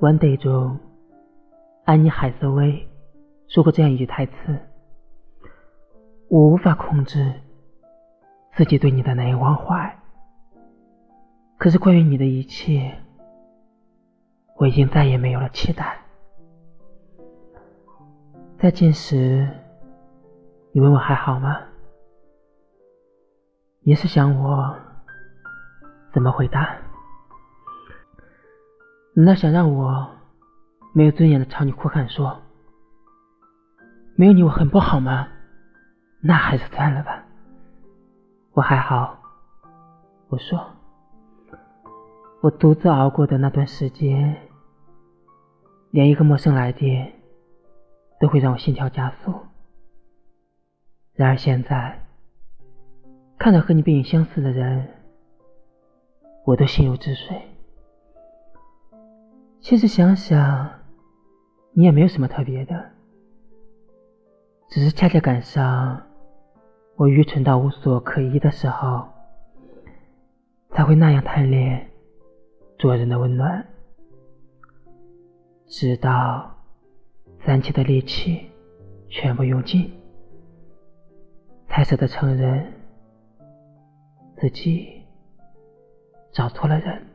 One Day》中，安妮海瑟薇说过这样一句台词：“我无法控制自己对你的难以忘怀，可是关于你的一切，我已经再也没有了期待。”再见时，你问我还好吗？你是想我怎么回答？难道想让我没有尊严的朝你哭喊说：“没有你我很不好吗？”那还是算了吧。我还好。我说，我独自熬过的那段时间，连一个陌生来电都会让我心跳加速。然而现在，看到和你背影相似的人，我都心如止水。其实想想，你也没有什么特别的，只是恰恰赶上我愚蠢到无所可依的时候，才会那样贪恋做人的温暖，直到攒起的力气全部用尽，才舍得承认自己找错了人。